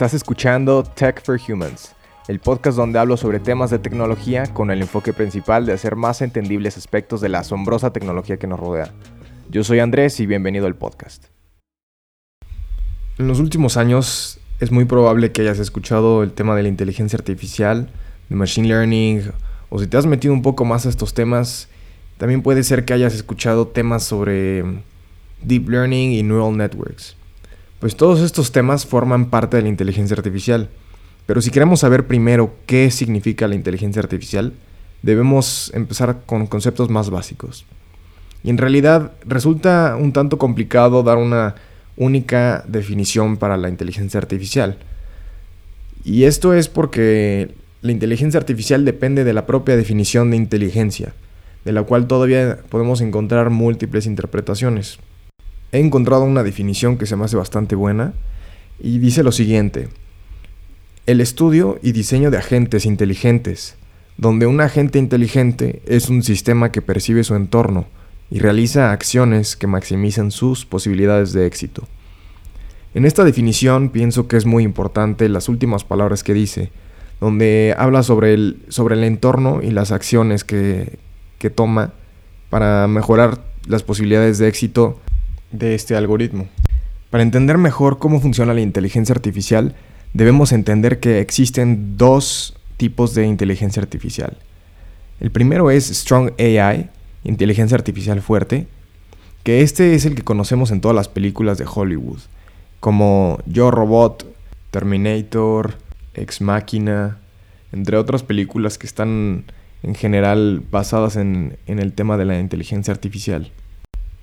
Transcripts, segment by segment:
Estás escuchando Tech for Humans, el podcast donde hablo sobre temas de tecnología con el enfoque principal de hacer más entendibles aspectos de la asombrosa tecnología que nos rodea. Yo soy Andrés y bienvenido al podcast. En los últimos años es muy probable que hayas escuchado el tema de la inteligencia artificial, de machine learning, o si te has metido un poco más a estos temas, también puede ser que hayas escuchado temas sobre deep learning y neural networks. Pues todos estos temas forman parte de la inteligencia artificial. Pero si queremos saber primero qué significa la inteligencia artificial, debemos empezar con conceptos más básicos. Y en realidad resulta un tanto complicado dar una única definición para la inteligencia artificial. Y esto es porque la inteligencia artificial depende de la propia definición de inteligencia, de la cual todavía podemos encontrar múltiples interpretaciones he encontrado una definición que se me hace bastante buena y dice lo siguiente. El estudio y diseño de agentes inteligentes, donde un agente inteligente es un sistema que percibe su entorno y realiza acciones que maximizan sus posibilidades de éxito. En esta definición pienso que es muy importante las últimas palabras que dice, donde habla sobre el, sobre el entorno y las acciones que, que toma para mejorar las posibilidades de éxito de este algoritmo. Para entender mejor cómo funciona la inteligencia artificial, debemos entender que existen dos tipos de inteligencia artificial. El primero es Strong AI, inteligencia artificial fuerte, que este es el que conocemos en todas las películas de Hollywood, como Yo Robot, Terminator, Ex Machina, entre otras películas que están en general basadas en, en el tema de la inteligencia artificial.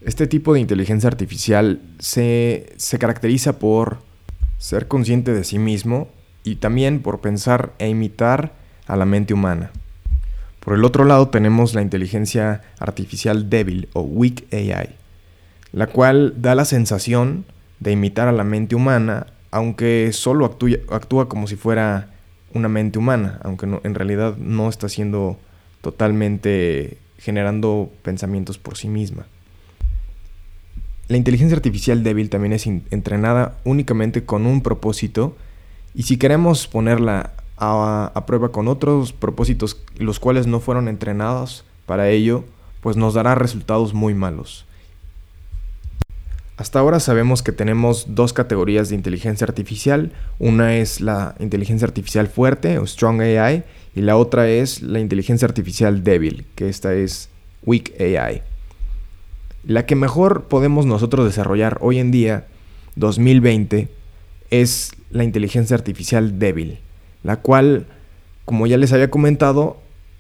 Este tipo de inteligencia artificial se, caracteriza por ser consciente de sí mismo y también por pensar e imitar a la mente humana. Por el otro lado tenemos la inteligencia artificial débil o weak AI, la cual da la sensación de imitar a la mente humana, aunque solo actúa, como si fuera una mente humana, aunque en realidad no está siendo totalmente generando pensamientos por sí misma. La inteligencia artificial débil también es entrenada únicamente con un propósito y si queremos ponerla a, prueba con otros propósitos los cuales no fueron entrenados para ello, pues nos dará resultados muy malos. Hasta ahora sabemos que tenemos dos categorías de inteligencia artificial. Una es la inteligencia artificial fuerte o Strong AI y la otra es la inteligencia artificial débil, que esta es Weak AI. La que mejor podemos nosotros desarrollar hoy en día, 2020, es la inteligencia artificial débil, la cual, como ya les había comentado,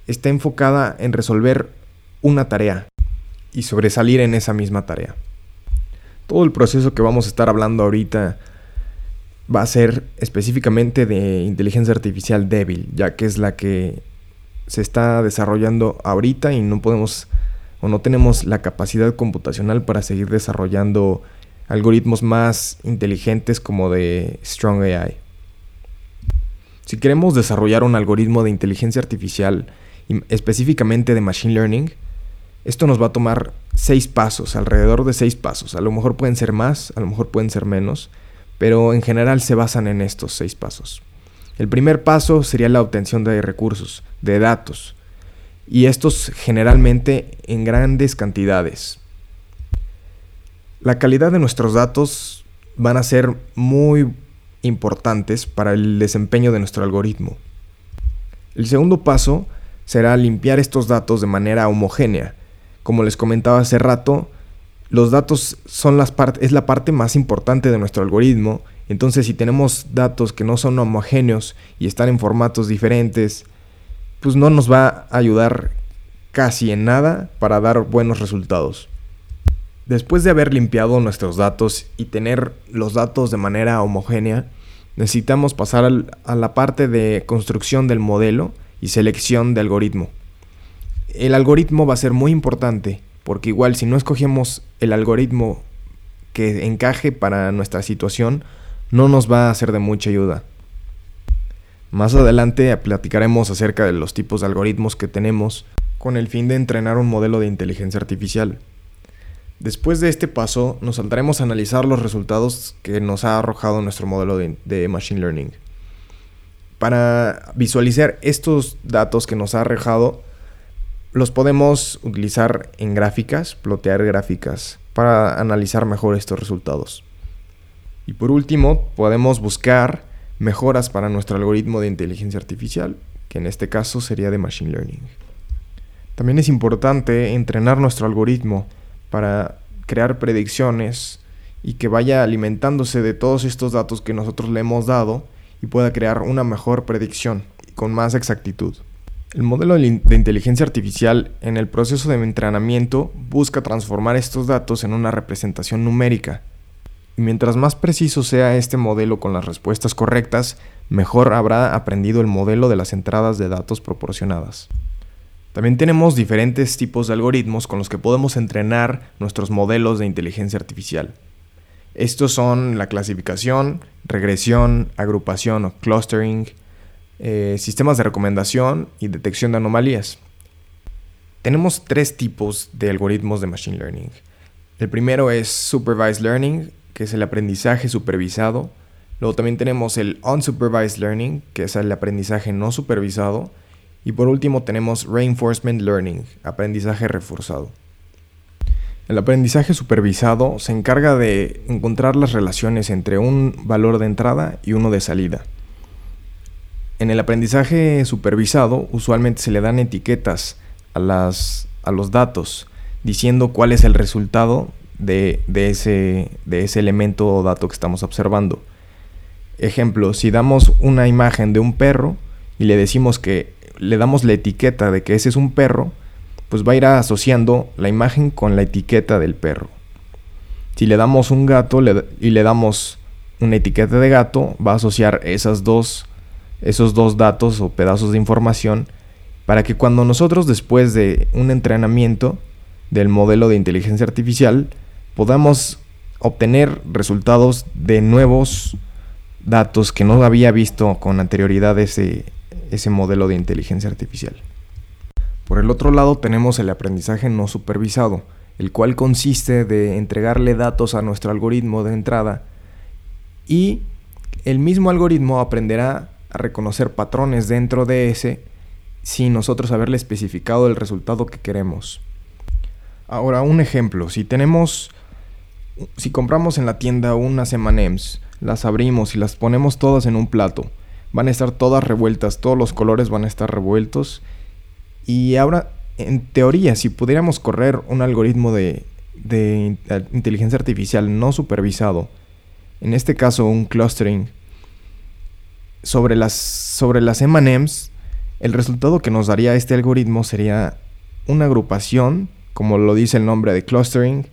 está enfocada en resolver una tarea y sobresalir en esa misma tarea. Todo el proceso que vamos a estar hablando ahorita va a ser específicamente de inteligencia artificial débil, ya que es la que se está desarrollando ahorita y no podemos o no tenemos la capacidad computacional para seguir desarrollando algoritmos más inteligentes como de Strong AI. Si queremos desarrollar un algoritmo de inteligencia artificial, específicamente de Machine Learning, esto nos va a tomar seis pasos, alrededor de seis pasos. A lo mejor pueden ser más, a lo mejor pueden ser menos, pero en general se basan en estos seis pasos. El primer paso sería la obtención de recursos, de datos y estos generalmente en grandes cantidades. La calidad de nuestros datos van a ser muy importantes para el desempeño de nuestro algoritmo. El segundo paso será limpiar estos datos de manera homogénea. Como les comentaba hace rato, los datos son las es la parte más importante de nuestro algoritmo. Entonces, si tenemos datos que no son homogéneos y están en formatos diferentes, pues no nos va a ayudar casi en nada para dar buenos resultados. Después de haber limpiado nuestros datos y tener los datos de manera homogénea, necesitamos pasar a la parte de construcción del modelo y selección de algoritmo. El algoritmo va a ser muy importante porque igual si no escogemos el algoritmo que encaje para nuestra situación, no nos va a ser de mucha ayuda. Más adelante platicaremos acerca de los tipos de algoritmos que tenemos con el fin de entrenar un modelo de inteligencia artificial. Después de este paso, nos saltaremos a analizar los resultados que nos ha arrojado nuestro modelo de, Machine Learning. Para visualizar estos datos que nos ha arrojado, los podemos utilizar en gráficas, plotear gráficas, para analizar mejor estos resultados. Y por último, podemos buscar mejoras para nuestro algoritmo de inteligencia artificial, que en este caso sería de Machine Learning. También es importante entrenar nuestro algoritmo para crear predicciones y que vaya alimentándose de todos estos datos que nosotros le hemos dado y pueda crear una mejor predicción con más exactitud. El modelo de inteligencia artificial en el proceso de entrenamiento busca transformar estos datos en una representación numérica. Y mientras más preciso sea este modelo con las respuestas correctas, mejor habrá aprendido el modelo de las entradas de datos proporcionadas. También tenemos diferentes tipos de algoritmos con los que podemos entrenar nuestros modelos de inteligencia artificial. Estos son la clasificación, regresión, agrupación o clustering, eh, sistemas de recomendación y detección de anomalías. Tenemos tres tipos de algoritmos de Machine Learning. El primero es Supervised Learning, que es el aprendizaje supervisado. Luego también tenemos el Unsupervised Learning, que es el aprendizaje no supervisado. Y por último tenemos Reinforcement Learning, aprendizaje reforzado. El aprendizaje supervisado se encarga de encontrar las relaciones entre un valor de entrada y uno de salida. En el aprendizaje supervisado usualmente se le dan etiquetas a, las, a los datos diciendo cuál es el resultado de, ese, de ese elemento o dato que estamos observando. Ejemplo, si damos una imagen de un perro y le decimos que le damos la etiqueta de que ese es un perro, pues va a ir asociando la imagen con la etiqueta del perro. Si le damos un gato y le damos una etiqueta de gato, va a asociar esas dos, esos dos datos o pedazos de información para que cuando nosotros después de un entrenamiento del modelo de inteligencia artificial podamos obtener resultados de nuevos datos que no había visto con anterioridad ese, ese modelo de inteligencia artificial. Por el otro lado tenemos el aprendizaje no supervisado, el cual consiste de entregarle datos a nuestro algoritmo de entrada y el mismo algoritmo aprenderá a reconocer patrones dentro de ese sin nosotros haberle especificado el resultado que queremos. Ahora, un ejemplo, si tenemos si compramos en la tienda unas M&Ms, las abrimos y las ponemos todas en un plato van a estar todas revueltas, todos los colores van a estar revueltos. Y ahora, en teoría, si pudiéramos correr un algoritmo de, inteligencia artificial no supervisado, en este caso un clustering, sobre las, sobre las M&M's, el resultado que nos daría este algoritmo sería una agrupación, como lo dice el nombre de clustering,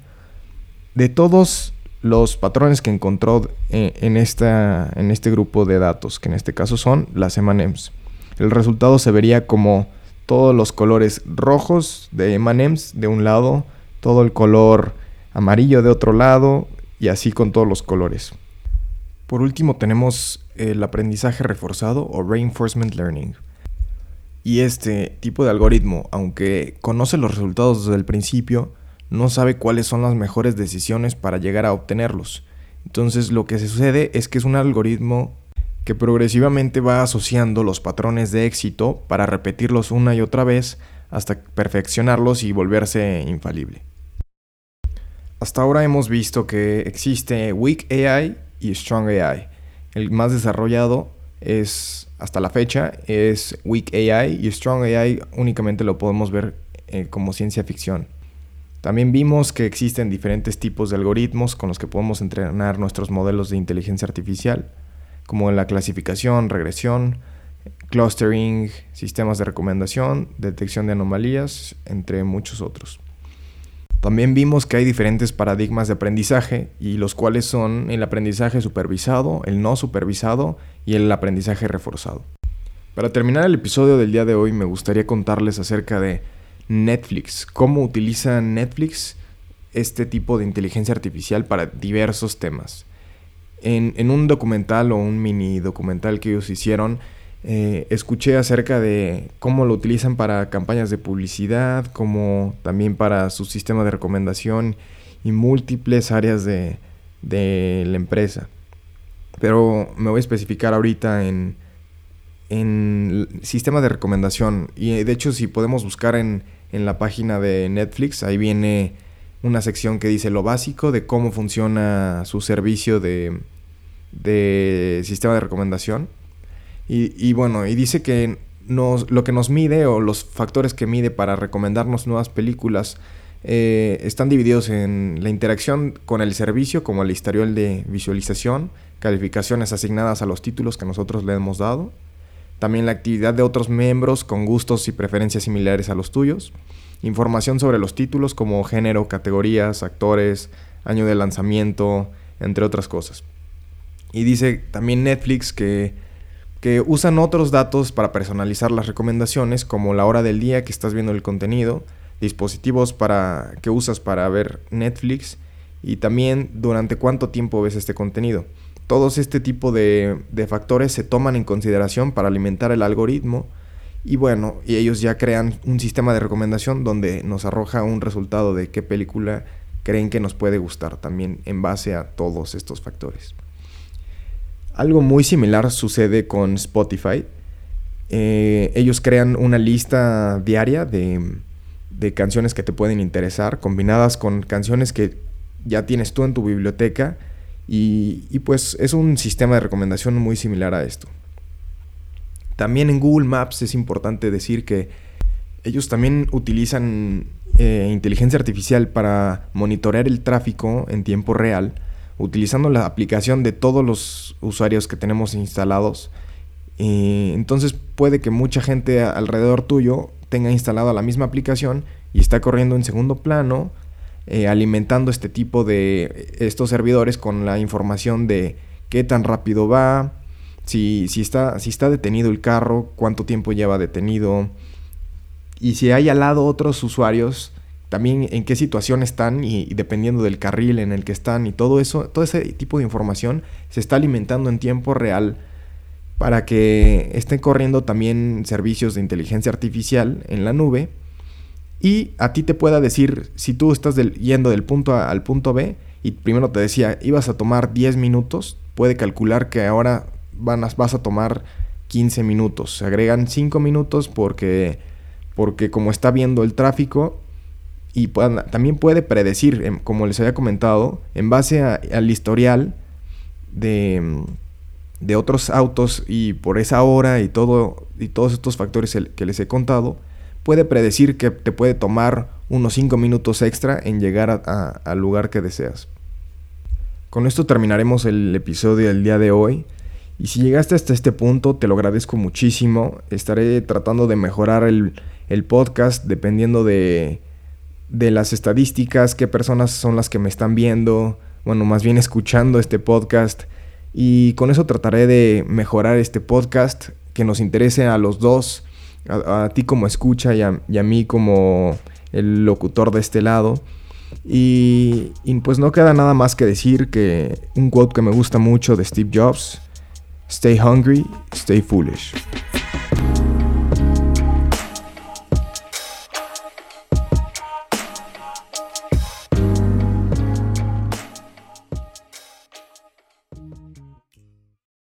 de todos los patrones que encontró eh, en, esta, en este grupo de datos, que en este caso son las M&M's. El resultado se vería como todos los colores rojos de M&M's de un lado, todo el color amarillo de otro lado y así con todos los colores. Por último tenemos el aprendizaje reforzado o reinforcement learning. Y este tipo de algoritmo, aunque conoce los resultados desde el principio, no sabe cuáles son las mejores decisiones para llegar a obtenerlos. Entonces lo que sucede es que es un algoritmo que progresivamente va asociando los patrones de éxito para repetirlos una y otra vez hasta perfeccionarlos y volverse infalible. Hasta ahora hemos visto que existe Weak AI y Strong AI. El más desarrollado es, hasta la fecha, es Weak AI y Strong AI únicamente lo podemos ver eh, como ciencia ficción. También vimos que existen diferentes tipos de algoritmos con los que podemos entrenar nuestros modelos de inteligencia artificial, como la clasificación, regresión, clustering, sistemas de recomendación, detección de anomalías, entre muchos otros. También vimos que hay diferentes paradigmas de aprendizaje y los cuales son el aprendizaje supervisado, el no supervisado y el aprendizaje reforzado. Para terminar el episodio del día de hoy me gustaría contarles acerca de Netflix. ¿Cómo utiliza Netflix este tipo de inteligencia artificial para diversos temas? En, un documental o un mini documental que ellos hicieron, eh, escuché acerca de cómo lo utilizan para campañas de publicidad, como también para su sistema de recomendación y múltiples áreas de, de la empresa. Pero me voy a especificar ahorita en, en sistema de recomendación. Y de hecho, si podemos buscar en, en la página de Netflix, ahí viene una sección que dice lo básico de cómo funciona su servicio de, de sistema de recomendación. Y, bueno, y dice que nos, lo que nos mide o los factores que mide para recomendarnos nuevas películas eh, están divididos en la interacción con el servicio, como el historial de visualización, calificaciones asignadas a los títulos que nosotros le hemos dado, también la actividad de otros miembros con gustos y preferencias similares a los tuyos, información sobre los títulos como género, categorías, actores, año de lanzamiento, entre otras cosas. Y dice también Netflix que, que usan otros datos para personalizar las recomendaciones, como la hora del día que estás viendo el contenido, dispositivos para, que usas para ver Netflix y también durante cuánto tiempo ves este contenido. Todos este tipo de, de factores se toman en consideración para alimentar el algoritmo y bueno, y ellos ya crean un sistema de recomendación donde nos arroja un resultado de qué película creen que nos puede gustar también en base a todos estos factores. Algo muy similar sucede con Spotify. Eh, ellos crean una lista diaria de, de canciones que te pueden interesar, combinadas con canciones que ya tienes tú en tu biblioteca. Y, pues es un sistema de recomendación muy similar a esto. También en Google Maps es importante decir que ellos también utilizan eh, inteligencia artificial para monitorear el tráfico en tiempo real, utilizando la aplicación de todos los usuarios que tenemos instalados. entonces puede que mucha gente alrededor tuyo tenga instalada la misma aplicación y está corriendo en segundo plano, eh, alimentando este tipo de estos servidores con la información de qué tan rápido va, si, si, está, si está detenido el carro, cuánto tiempo lleva detenido, y si hay al lado otros usuarios, también en qué situación están y, y, dependiendo del carril en el que están y todo eso, todo ese tipo de información se está alimentando en tiempo real para que estén corriendo también servicios de inteligencia artificial en la nube y a ti te pueda decir si tú estás yendo del punto A al punto B y primero te decía ibas a tomar 10 minutos, puede calcular que ahora van vas a tomar 15 minutos. Se agregan 5 minutos porque, porque como está viendo el tráfico y también puede predecir, em, como les había comentado, en base al historial de de otros autos y por esa hora y todo y todos estos factores que les he contado, puede predecir que te puede tomar unos 5 minutos extra en llegar al lugar que deseas. Con esto terminaremos el episodio del día de hoy. Y si llegaste hasta este punto, te lo agradezco muchísimo. Estaré tratando de mejorar el, el podcast dependiendo de, de las estadísticas, qué personas son las que me están viendo, bueno, más bien escuchando este podcast y con eso trataré de mejorar este podcast que nos interese a los dos, a, ti como escucha y a, mí como el locutor de este lado. Y, y, pues no queda nada más que decir que un quote que me gusta mucho de Steve Jobs, Stay hungry, stay foolish.